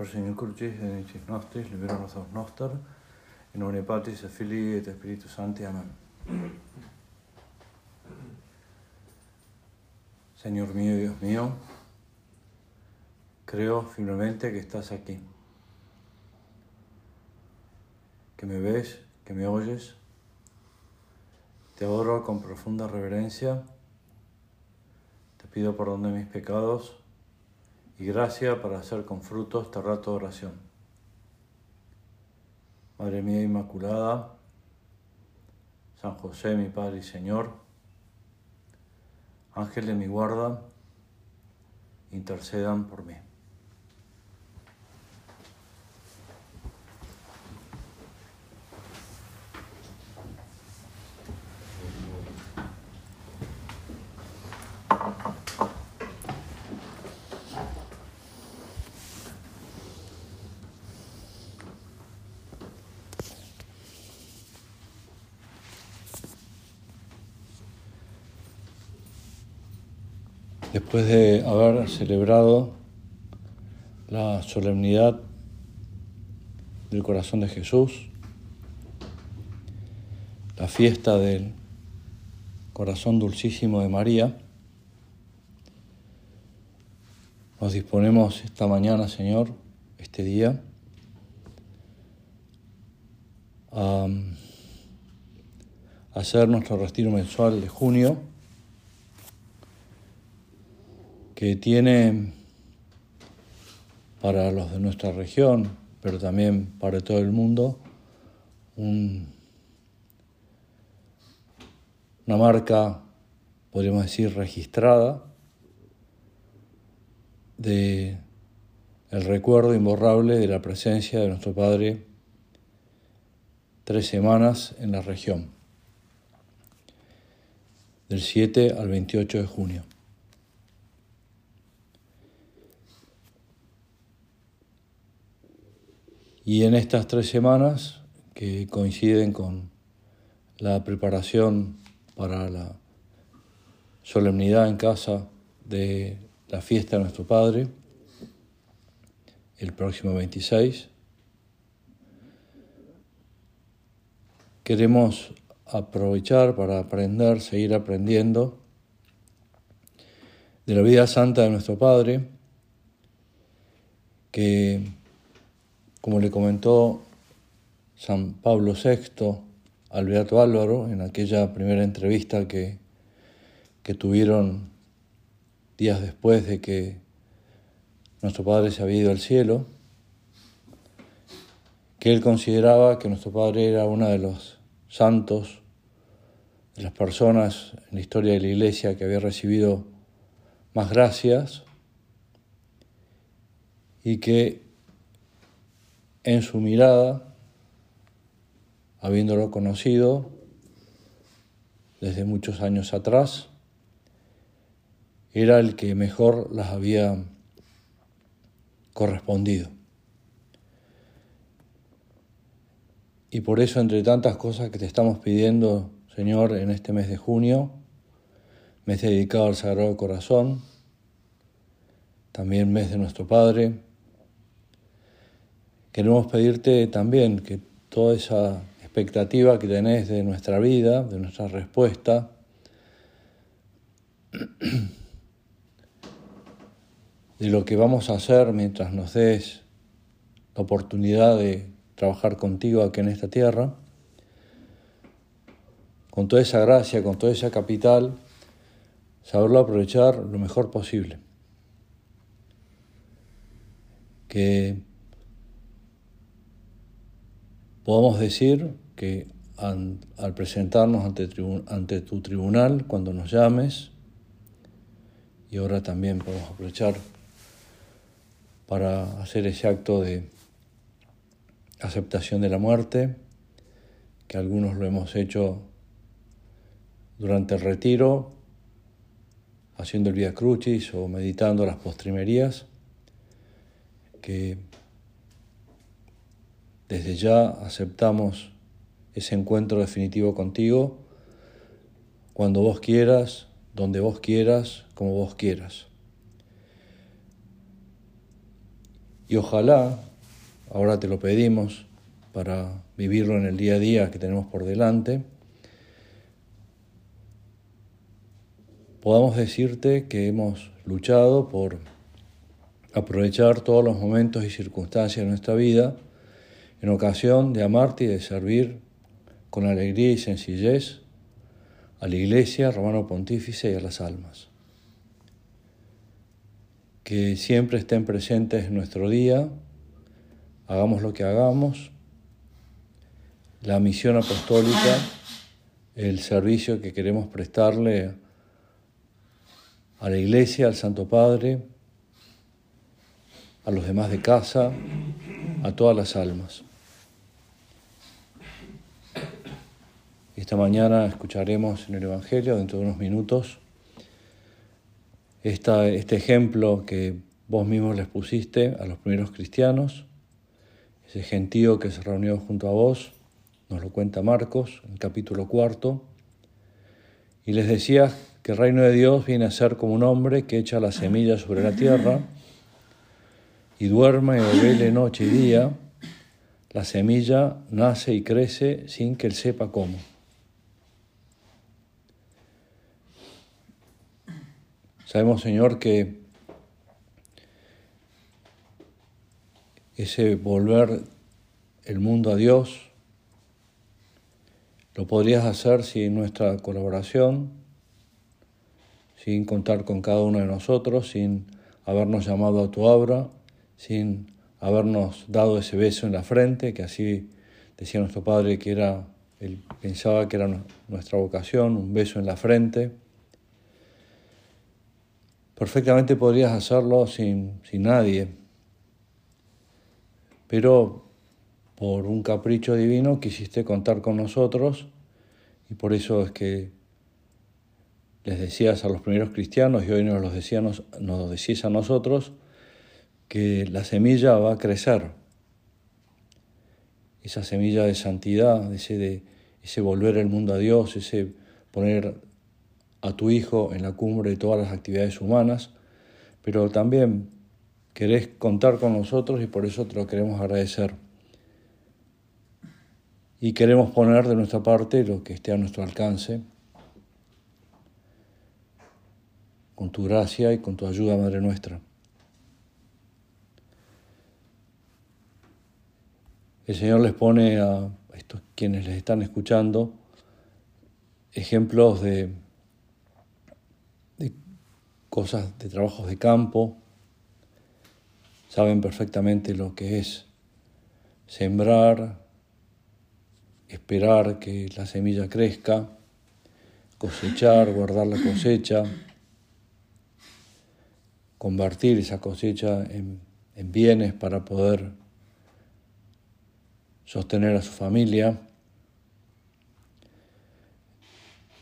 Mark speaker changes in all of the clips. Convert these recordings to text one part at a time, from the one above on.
Speaker 1: Et inicis nostris, libera nos noster, in nomine Patris Filii et Spiritus Sancti. Amén. Señor mío Dios mío, creo firmemente que estás aquí, que me ves, que me oyes. Te adoro con profunda reverencia. Te pido perdón de mis pecados y gracia para hacer con fruto este rato de oración. Madre mía Inmaculada, San José, mi Padre y Señor, Ángel de mi guarda, intercedan por mí. Después de haber celebrado la solemnidad del corazón de Jesús, la fiesta del corazón dulcísimo de María, nos disponemos esta mañana, Señor, este día, a hacer nuestro retiro mensual de junio que tiene para los de nuestra región, pero también para todo el mundo, una marca, podríamos decir, registrada de el recuerdo imborrable de la presencia de nuestro Padre tres semanas en la región, del 7 al 28 de junio. Y en estas tres semanas, que coinciden con la preparación para la solemnidad en casa de la fiesta de nuestro Padre, el próximo 26, queremos aprovechar para aprender, seguir aprendiendo de la vida santa de nuestro Padre, que como le comentó San Pablo VI al Beato Álvaro en aquella primera entrevista que, que tuvieron días después de que nuestro Padre se había ido al cielo, que él consideraba que nuestro Padre era uno de los santos, de las personas en la historia de la Iglesia que había recibido más gracias y que en su mirada, habiéndolo conocido desde muchos años atrás, era el que mejor las había correspondido. Y por eso, entre tantas cosas que te estamos pidiendo, Señor, en este mes de junio, mes dedicado al Sagrado Corazón, también mes de nuestro Padre, queremos pedirte también que toda esa expectativa que tenés de nuestra vida, de nuestra respuesta, de lo que vamos a hacer mientras nos des la oportunidad de trabajar contigo aquí en esta tierra, con toda esa gracia, con toda esa capital, saberlo aprovechar lo mejor posible. Que Podemos decir que al presentarnos ante, tu tribunal, cuando nos llames, y ahora también podemos aprovechar para hacer ese acto de aceptación de la muerte, que algunos lo hemos hecho durante el retiro, haciendo el Via Crucis o meditando las postrimerías, que desde ya aceptamos ese encuentro definitivo contigo cuando vos quieras, donde vos quieras, como vos quieras. Y ojalá, ahora te lo pedimos para vivirlo en el día a día que tenemos por delante, podamos decirte que hemos luchado por aprovechar todos los momentos y circunstancias de nuestra vida en ocasión de amarte y de servir con alegría y sencillez a la Iglesia, Romano Pontífice y a las almas. Que siempre estén presentes en nuestro día, hagamos lo que hagamos, la misión apostólica, el servicio que queremos prestarle a la Iglesia, al Santo Padre, a los demás de casa, a todas las almas. Esta mañana escucharemos en el Evangelio, dentro de unos minutos, este ejemplo que vos mismos les pusiste a los primeros cristianos, ese gentío que se reunió junto a vos, nos lo cuenta Marcos en capítulo cuarto, y les decía que el reino de Dios viene a ser como un hombre que echa la semilla sobre la tierra y duerme o vele noche y día, la semilla nace y crece sin que él sepa cómo. Sabemos, Señor, que ese volver el mundo a Dios lo podrías hacer sin nuestra colaboración, sin contar con cada uno de nosotros, sin habernos llamado a tu obra, sin habernos dado ese beso en la frente, que así decía nuestro Padre que era, él pensaba que era nuestra vocación, un beso en la frente. Perfectamente podrías hacerlo sin, sin nadie, pero por un capricho divino quisiste contar con nosotros y por eso es que les decías a los primeros cristianos y hoy nos lo decías, nos decís a nosotros que la semilla va a crecer. Esa semilla de santidad, ese, de, ese volver el mundo a Dios, ese poner a tu hijo en la cumbre de todas las actividades humanas, pero también querés contar con nosotros y por eso te lo queremos agradecer. Y queremos poner de nuestra parte lo que esté a nuestro alcance, con tu gracia y con tu ayuda, Madre nuestra. El Señor les pone a estos quienes les están escuchando ejemplos de cosas de trabajos de campo, saben perfectamente lo que es sembrar, esperar que la semilla crezca, cosechar, guardar la cosecha, convertir esa cosecha en, en bienes para poder sostener a su familia.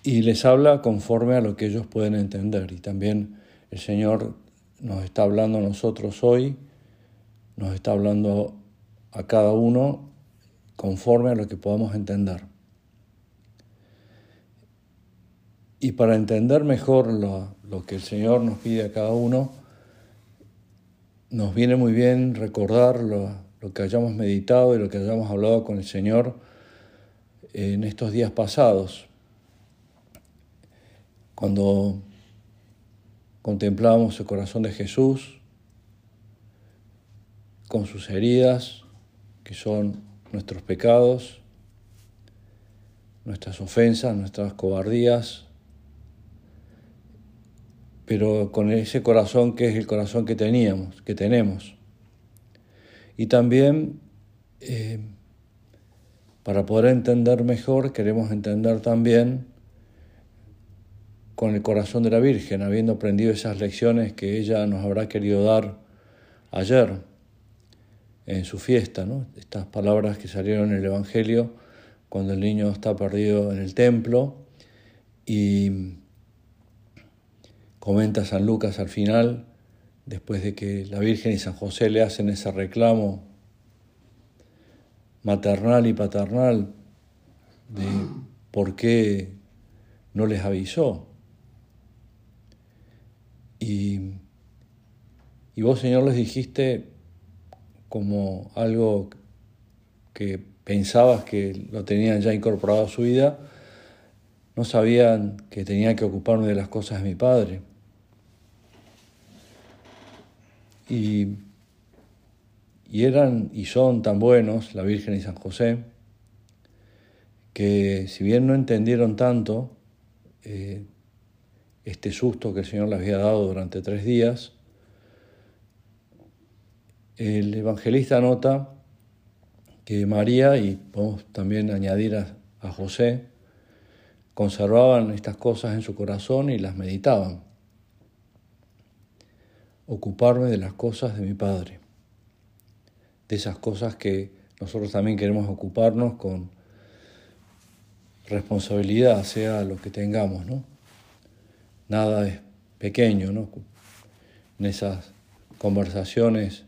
Speaker 1: Y les habla conforme a lo que ellos pueden entender. Y también el Señor nos está hablando a nosotros hoy, nos está hablando a cada uno conforme a lo que podamos entender. Y para entender mejor lo, que el Señor nos pide a cada uno, nos viene muy bien recordar lo que hayamos meditado y lo que hayamos hablado con el Señor en estos días pasados. Cuando contemplamos el corazón de Jesús con sus heridas, que son nuestros pecados, nuestras ofensas, nuestras cobardías, pero con ese corazón que es el corazón que teníamos, que tenemos. Y también eh, para poder entender mejor, queremos entender también con el corazón de la Virgen, habiendo aprendido esas lecciones que ella nos habrá querido dar ayer en su fiesta, ¿no? estas palabras que salieron en el Evangelio cuando el niño está perdido en el templo y comenta San Lucas al final, después de que la Virgen y San José le hacen ese reclamo maternal y paternal de por qué no les avisó. Y, vos, Señor, les dijiste como algo que pensabas que lo tenían ya incorporado a su vida, no sabían que tenía que ocuparme de las cosas de mi padre. Y, y eran y son tan buenos, la Virgen y San José, que si bien no entendieron tanto eh, este susto que el Señor les había dado durante tres días, el evangelista nota que María, y podemos también añadir a, José, conservaban estas cosas en su corazón y las meditaban. Ocuparme de las cosas de mi Padre, de esas cosas que nosotros también queremos ocuparnos con responsabilidad, sea lo que tengamos, ¿no? Nada es pequeño, ¿no? En esas conversaciones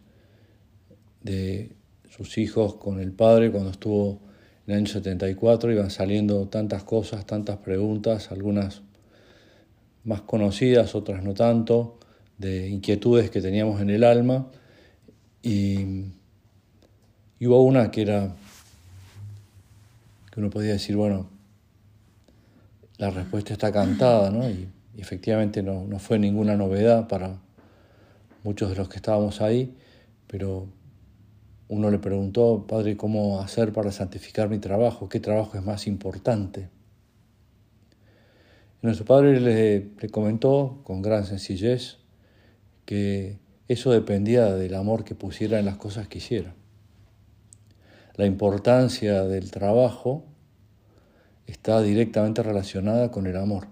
Speaker 1: de sus hijos con el padre cuando estuvo en el año 74, iban saliendo tantas cosas, tantas preguntas, algunas más conocidas, otras no tanto, de inquietudes que teníamos en el alma. Y, y hubo una que era, que uno podía decir, bueno, la respuesta está cantada, ¿no? Efectivamente no, no, fue ninguna novedad para muchos de los que estábamos ahí, pero uno le preguntó, Padre, ¿cómo hacer para santificar mi trabajo? ¿Qué trabajo es más importante? Y nuestro Padre le, le comentó con gran sencillez que eso dependía del amor que pusiera en las cosas que hiciera. La importancia del trabajo está directamente relacionada con el amor.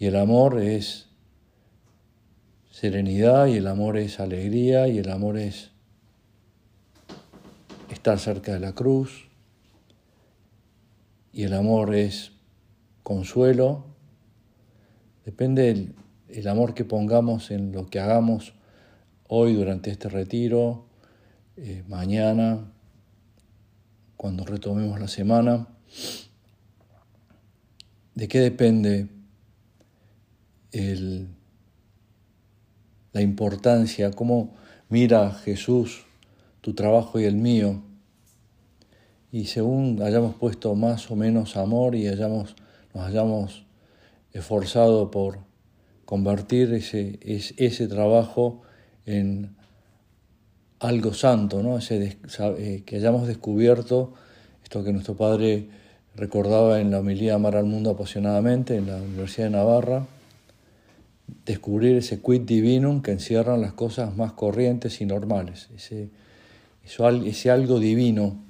Speaker 1: Y el amor es serenidad y el amor es alegría y el amor es estar cerca de la cruz y el amor es consuelo. Depende el, amor que pongamos en lo que hagamos hoy durante este retiro, eh, mañana, cuando retomemos la semana. ¿De qué depende la importancia? ¿Cómo mira Jesús tu trabajo y el mío? Y según hayamos puesto más o menos amor y hayamos, nos hayamos esforzado por convertir ese, ese trabajo en algo santo, ¿no? Ese, eh, que hayamos descubierto esto que nuestro Padre recordaba en la homilía Amar al Mundo apasionadamente en la Universidad de Navarra, descubrir ese quid divinum que encierran las cosas más corrientes y normales, ese, ese algo divino.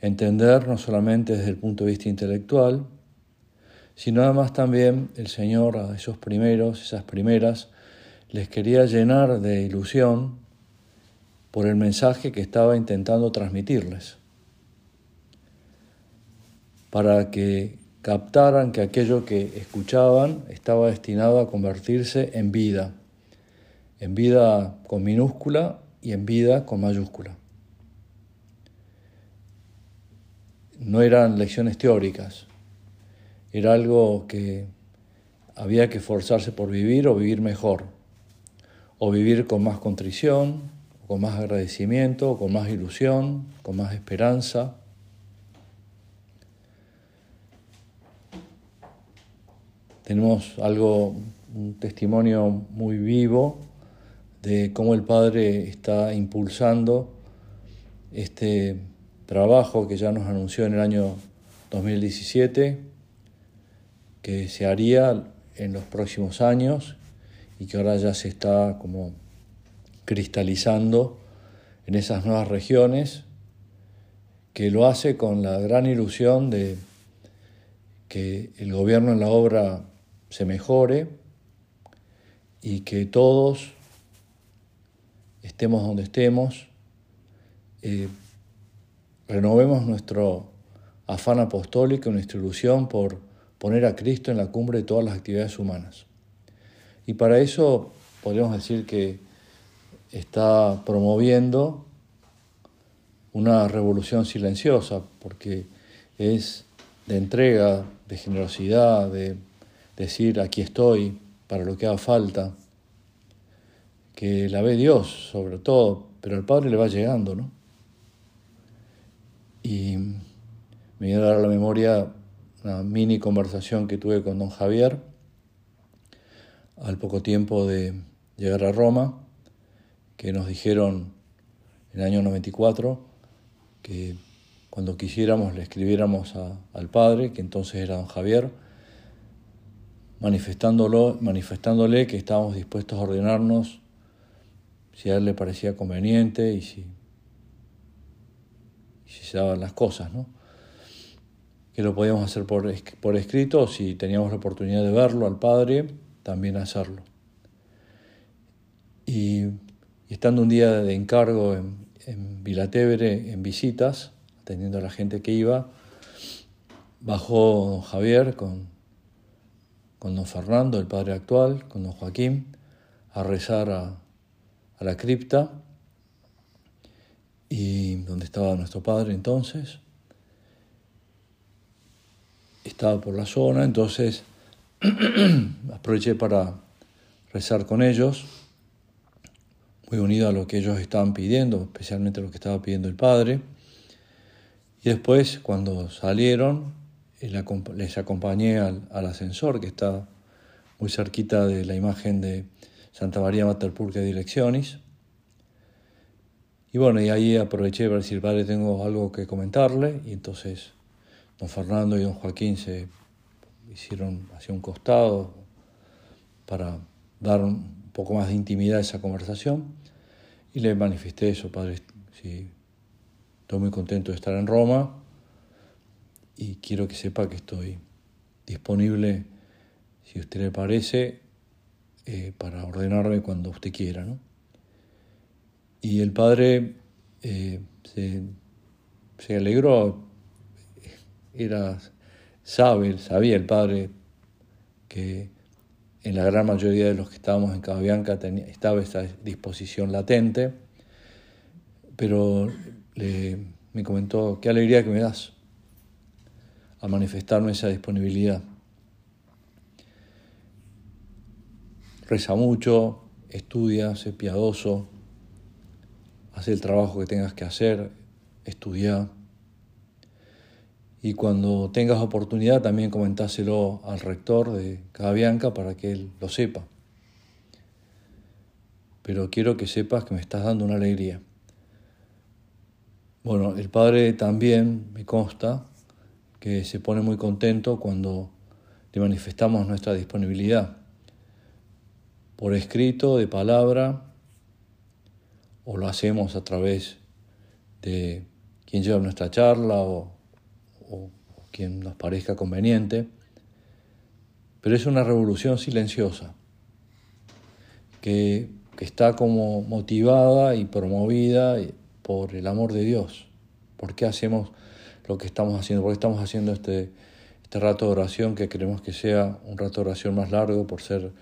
Speaker 1: Entender no solamente desde el punto de vista intelectual, sino además también el Señor a esos primeros, esas primeras, les quería llenar de ilusión por el mensaje que estaba intentando transmitirles, para que captaran que aquello que escuchaban estaba destinado a convertirse en vida, en vida con minúscula y en vida con mayúscula. No eran lecciones teóricas, era algo que había que esforzarse por vivir o vivir mejor, o vivir con más contrición, con más agradecimiento, con más ilusión, con más esperanza. Tenemos algo, un testimonio muy vivo de cómo el Padre está impulsando este trabajo que ya nos anunció en el año 2017, que se haría en los próximos años y que ahora ya se está como cristalizando en esas nuevas regiones, que lo hace con la gran ilusión de que el gobierno en la obra se mejore y que todos estemos donde estemos, eh, renovemos nuestro afán apostólico, nuestra ilusión por poner a Cristo en la cumbre de todas las actividades humanas. Y para eso podríamos decir que está promoviendo una revolución silenciosa, porque es de entrega, de generosidad, de decir aquí estoy para lo que haga falta. que la ve Dios sobre todo, pero el Padre le va llegando, ¿no? Y me viene a dar a la memoria una mini conversación que tuve con don Javier al poco tiempo de llegar a Roma, que nos dijeron en el año 94 que cuando quisiéramos le escribiéramos al Padre, que entonces era don Javier, manifestándolo, manifestándole que estábamos dispuestos a ordenarnos si a él le parecía conveniente y si, se daban las cosas, ¿no? que lo podíamos hacer por, por escrito si teníamos la oportunidad de verlo al Padre, también hacerlo. Y, estando un día de encargo en, en Vilatevere, en visitas, atendiendo a la gente que iba, bajó Javier con con don Fernando, el padre actual, con don Joaquín, a rezar a, la cripta, y donde estaba nuestro padre entonces. Estaba por la zona, entonces aproveché para rezar con ellos, muy unido a lo que ellos estaban pidiendo, especialmente lo que estaba pidiendo el Padre. Y después, cuando salieron, les acompañé al, ascensor que está muy cerquita de la imagen de Santa María Mater Purga Direcciones. Y bueno, y ahí aproveché para decir, padre, tengo algo que comentarle. Y entonces don Fernando y don Joaquín se hicieron hacia un costado para dar un poco más de intimidad a esa conversación. Y le manifesté eso, padre, sí, estoy muy contento de estar en Roma y quiero que sepa que estoy disponible, si usted le parece, eh, para ordenarme cuando usted quiera. ¿no? Y el padre eh, se, se, alegró, era, sabe, sabía el padre que en la gran mayoría de los que estábamos en Cababianca estaba esa disposición latente, pero le, me comentó, qué alegría que me das a manifestarme esa disponibilidad. Reza mucho, estudia, sé piadoso, haz el trabajo que tengas que hacer, estudia. Y cuando tengas oportunidad también comentáselo al rector de Cababianca para que él lo sepa. Pero quiero que sepas que me estás dando una alegría. Bueno, el Padre también, me consta, se pone muy contento cuando le manifestamos nuestra disponibilidad, por escrito, de palabra, o lo hacemos a través de quien lleva nuestra charla o, quien nos parezca conveniente, pero es una revolución silenciosa que, que está como motivada y promovida por el amor de Dios. ¿Por qué hacemos lo que estamos haciendo, porque estamos haciendo este, este rato de oración que queremos que sea un rato de oración más largo por ser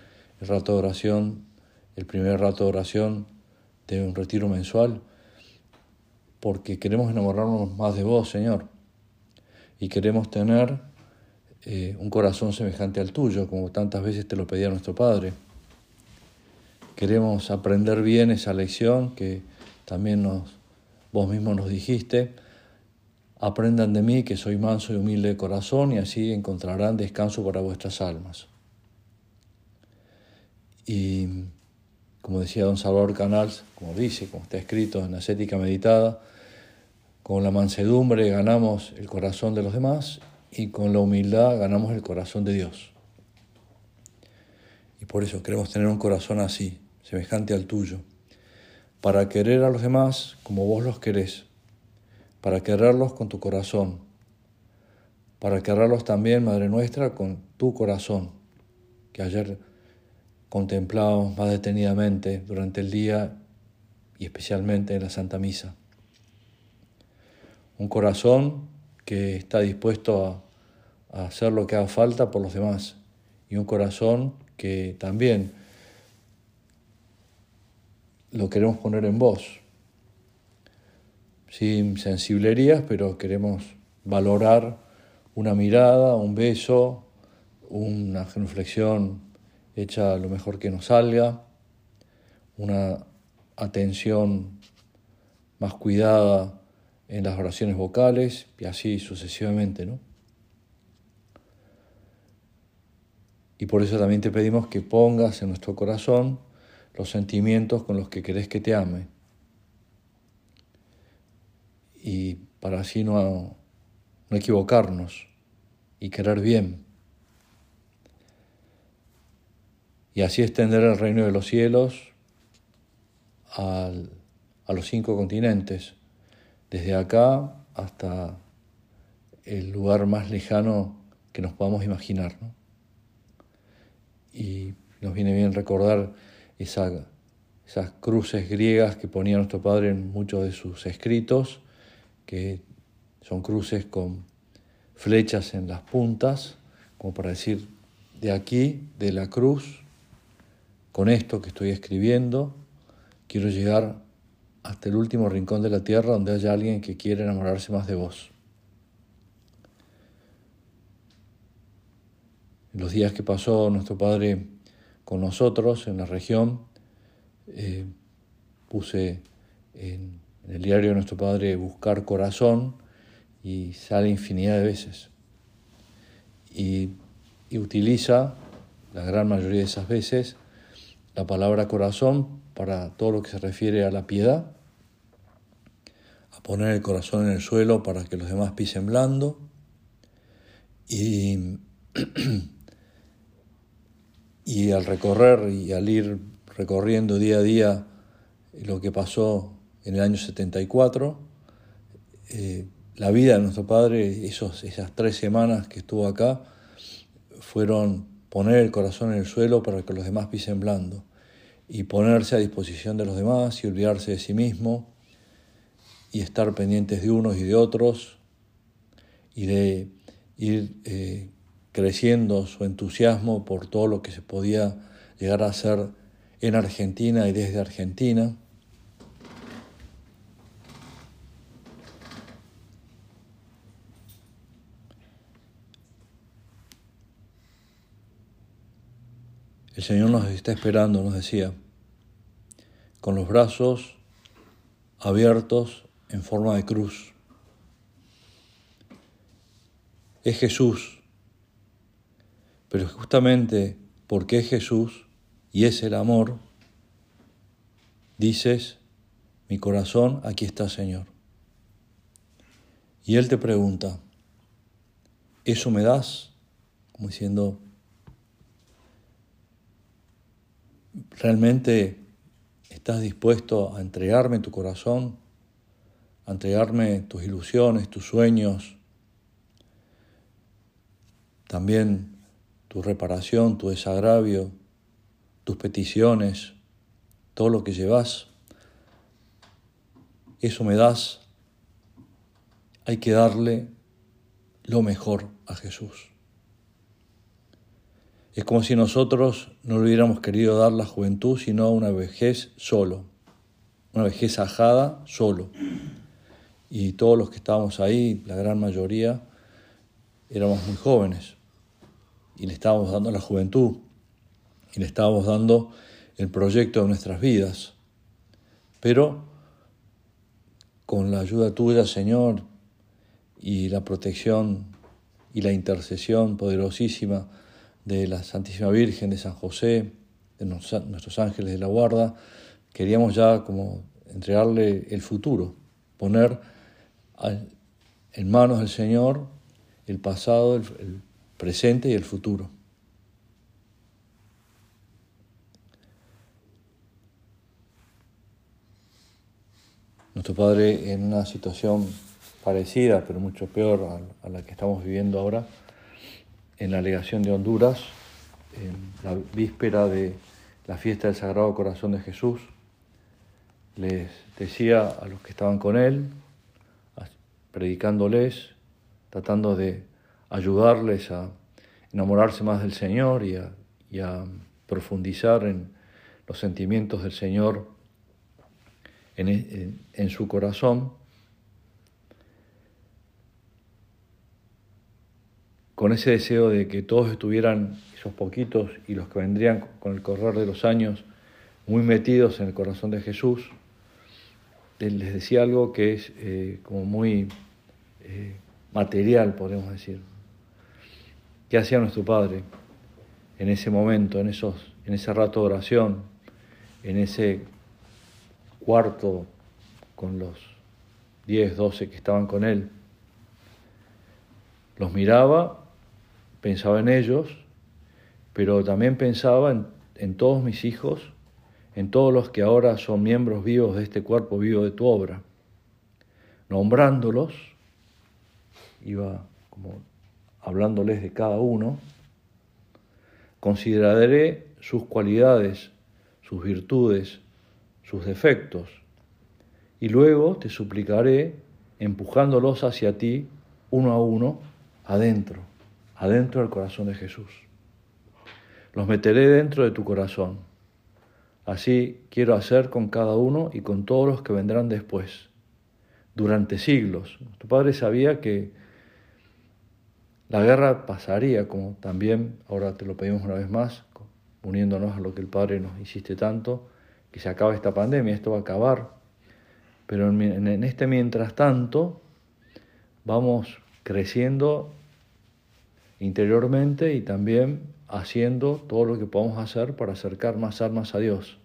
Speaker 1: el rato de oración, el primer rato de oración de un retiro mensual, porque queremos enamorarnos más de vos, Señor, y queremos tener eh, un corazón semejante al tuyo, como tantas veces te lo pedía nuestro Padre. Queremos aprender bien esa lección que también nos, vos mismo nos dijiste, Aprendan de mí que soy manso y humilde de corazón y así encontrarán descanso para vuestras almas. Y como decía don Salvador Canals, como dice, como está escrito en Ascética Meditada, con la mansedumbre ganamos el corazón de los demás y con la humildad ganamos el corazón de Dios. Y por eso queremos tener un corazón así, semejante al tuyo, para querer a los demás como vos los querés para quererlos con tu corazón, para quererlos también, Madre nuestra, con tu corazón, que ayer contemplamos más detenidamente durante el día y especialmente en la Santa Misa. Un corazón que está dispuesto a, a hacer lo que haga falta por los demás y un corazón que también lo queremos poner en voz, sin sensiblerías, pero queremos valorar una mirada, un beso, una genuflexión hecha lo mejor que nos salga, una atención más cuidada en las oraciones vocales y así sucesivamente, ¿no? Y por eso también te pedimos que pongas en nuestro corazón los sentimientos con los que querés que te ame. Y para así no, no equivocarnos y querer bien. Y así extender el reino de los cielos al, a los cinco continentes, desde acá hasta el lugar más lejano que nos podamos imaginar. Y nos viene bien recordar esas cruces griegas que ponía nuestro Padre en muchos de sus escritos, que son cruces con flechas en las puntas, como para decir, de aquí, de la cruz, con esto que estoy escribiendo, quiero llegar hasta el último rincón de la tierra donde haya alguien que quiera enamorarse más de vos. En los días que pasó nuestro Padre con nosotros en la región, eh, puse en, el diario de nuestro Padre Buscar Corazón y sale infinidad de veces. Y, y utiliza la gran mayoría de esas veces la palabra corazón para todo lo que se refiere a la piedad, a poner el corazón en el suelo para que los demás pisen blando y Y al recorrer y al ir recorriendo día a día lo que pasó en el año 74, eh, la vida de nuestro padre, esas tres semanas que estuvo acá, fueron poner el corazón en el suelo para que los demás pisen blando y ponerse a disposición de los demás y olvidarse de sí mismo y estar pendientes de unos y de otros y de ir eh, creciendo su entusiasmo por todo lo que se podía llegar a hacer en Argentina y desde Argentina. El Señor nos está esperando, nos decía, con los brazos abiertos en forma de cruz. Es Jesús pero justamente porque es Jesús y es el amor, dices, mi corazón, aquí está Señor. Y Él te pregunta, ¿eso me das? Como diciendo, ¿realmente estás dispuesto a entregarme tu corazón? A entregarme tus ilusiones, tus sueños, también tu reparación, tu desagravio, tus peticiones, todo lo que llevas, eso me das, hay que darle lo mejor a Jesús. Es como si nosotros no le hubiéramos querido dar la juventud, sino una vejez solo, una vejez ajada solo. Y todos los que estábamos ahí, la gran mayoría, éramos muy jóvenes y le estábamos dando la juventud y le estábamos dando el proyecto de nuestras vidas. Pero con la ayuda tuya, Señor, y la protección y la intercesión poderosísima de la Santísima Virgen, de San José, de nuestros ángeles de la guarda, queríamos ya como entregarle el futuro, poner en manos del Señor el pasado, el, presente y el futuro. Nuestro Padre en una situación parecida, pero mucho peor a, la que estamos viviendo ahora, en la legación de Honduras, en la víspera de la fiesta del Sagrado Corazón de Jesús, les decía a los que estaban con él, predicándoles, tratando de ayudarles a enamorarse más del Señor y a, profundizar en los sentimientos del Señor en, en su corazón, con ese deseo de que todos estuvieran, esos poquitos y los que vendrían con el correr de los años, muy metidos en el corazón de Jesús, les decía algo que es eh, como muy eh, material, podemos decir. ¿Qué hacía nuestro Padre en ese momento, en, esos, en ese rato de oración, en ese cuarto con los 10, 12 que estaban con él? Los miraba, pensaba en ellos, pero también pensaba en, todos mis hijos, en todos los que ahora son miembros vivos de este cuerpo vivo de tu obra, nombrándolos, iba como hablándoles de cada uno, consideraré sus cualidades, sus virtudes, sus defectos, y luego te suplicaré empujándolos hacia ti uno a uno adentro, adentro del corazón de Jesús. Los meteré dentro de tu corazón. Así quiero hacer con cada uno y con todos los que vendrán después, durante siglos. Tu padre sabía que la guerra pasaría, como también ahora te lo pedimos una vez más, uniéndonos a lo que el Padre nos insiste tanto, que se acabe esta pandemia, esto va a acabar. Pero en este mientras tanto, vamos creciendo interiormente y también haciendo todo lo que podamos hacer para acercar más almas a Dios.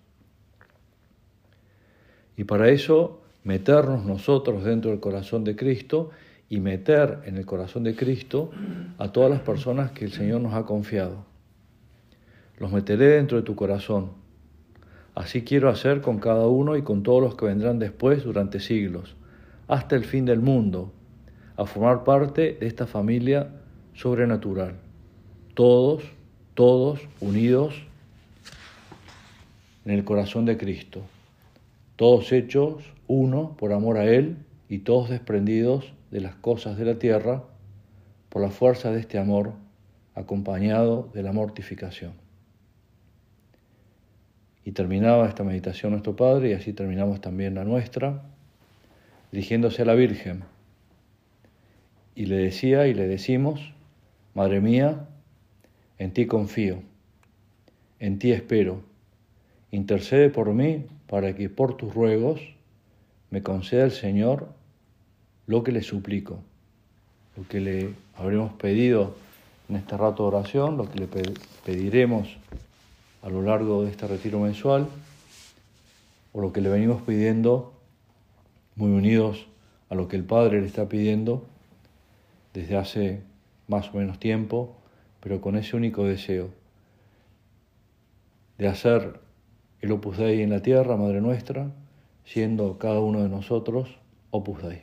Speaker 1: Y para eso meternos nosotros dentro del corazón de Cristo y meter en el corazón de Cristo a todas las personas que el Señor nos ha confiado. Los meteré dentro de tu corazón. Así quiero hacer con cada uno y con todos los que vendrán después durante siglos, hasta el fin del mundo, a formar parte de esta familia sobrenatural. Todos, todos unidos en el corazón de Cristo. Todos hechos uno por amor a Él y todos desprendidos de las cosas de la tierra por la fuerza de este amor acompañado de la mortificación. Y terminaba esta meditación nuestro Padre y así terminamos también la nuestra, dirigiéndose a la Virgen. Y le decía y le decimos, Madre mía, en ti confío, en ti espero, intercede por mí para que por tus ruegos me conceda el Señor lo que le suplico, lo que le habremos pedido en este rato de oración, lo que le pediremos a lo largo de este retiro mensual, o lo que le venimos pidiendo muy unidos a lo que el Padre le está pidiendo desde hace más o menos tiempo, pero con ese único deseo de hacer el Opus Dei en la tierra, Madre nuestra, siendo cada uno de nosotros Opus Dei.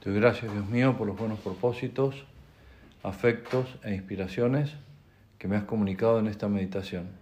Speaker 1: Te doy gracias, Dios mío, por los buenos propósitos, afectos e inspiraciones que me has comunicado en esta meditación.